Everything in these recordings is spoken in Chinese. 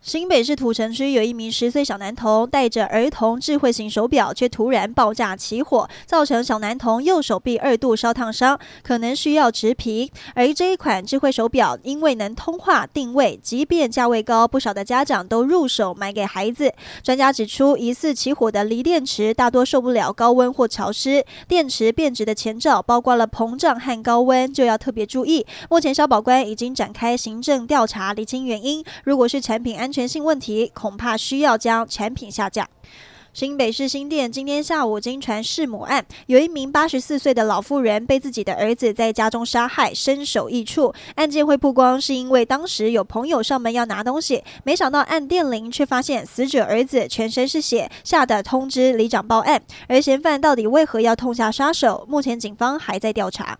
新北市土城区有一名十岁小男童戴着儿童智慧型手表，却突然爆炸起火，造成小男童右手臂二度烧烫伤，可能需要植皮。而这一款智慧手表因为能通话定位，即便价位高，不少的家长都入手买给孩子。专家指出，疑似起火的锂电池大多受不了高温或潮湿，电池变质的前兆包括了膨胀和高温，就要特别注意。目前消保官已经展开行政调查，厘清原因。如果是产品安安，全性问题，恐怕需要将产品下架。新北市新店今天下午惊传弑母案，有一名八十四岁的老妇人被自己的儿子在家中杀害，身首异处。案件会曝光，是因为当时有朋友上门要拿东西，没想到按电铃，却发现死者儿子全身是血，吓得通知里长报案。而嫌犯到底为何要痛下杀手？目前警方还在调查。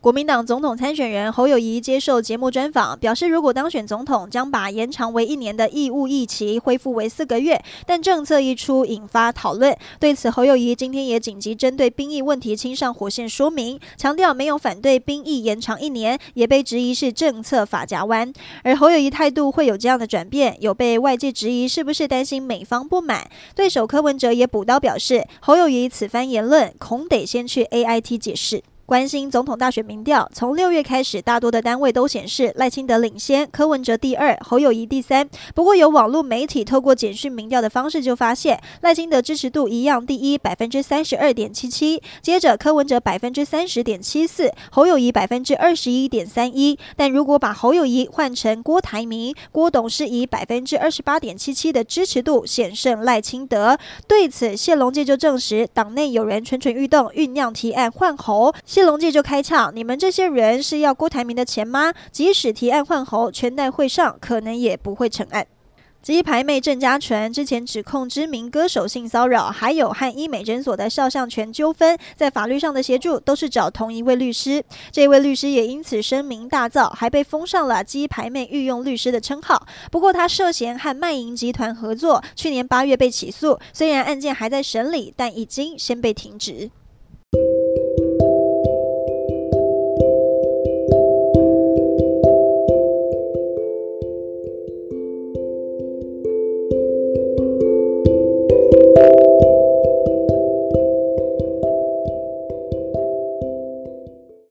国民党总统参选人侯友宜接受节目专访，表示如果当选总统，将把延长为一年的义务役期恢复为四个月。但政策一出，引发讨论。对此，侯友宜今天也紧急针对兵役问题亲上火线说明，强调没有反对兵役延长一年，也被质疑是政策法夹弯。而侯友宜态度会有这样的转变，有被外界质疑是不是担心美方不满。对手柯文哲也补刀表示，侯友宜此番言论恐得先去 AIT 解释。关心总统大选民调，从六月开始，大多的单位都显示赖清德领先，柯文哲第二，侯友谊第三。不过有网络媒体透过简讯民调的方式就发现，赖清德支持度一样第一，百分之三十二点七七，接着柯文哲百分之三十点七四，侯友谊百分之二十一点三一。但如果把侯友谊换成郭台铭，郭董是以百分之二十八点七七的支持度险胜赖清德。对此，谢龙介就证实，党内有人蠢蠢欲动，酝酿提案换侯。龙介就开呛：“你们这些人是要郭台铭的钱吗？即使提案换侯，全代会上可能也不会成案。”鸡排妹郑家纯之前指控知名歌手性骚扰，还有和医美诊所的肖像权纠纷，在法律上的协助都是找同一位律师。这位律师也因此声名大噪，还被封上了“鸡排妹御用律师”的称号。不过他涉嫌和卖淫集团合作，去年八月被起诉，虽然案件还在审理，但已经先被停职。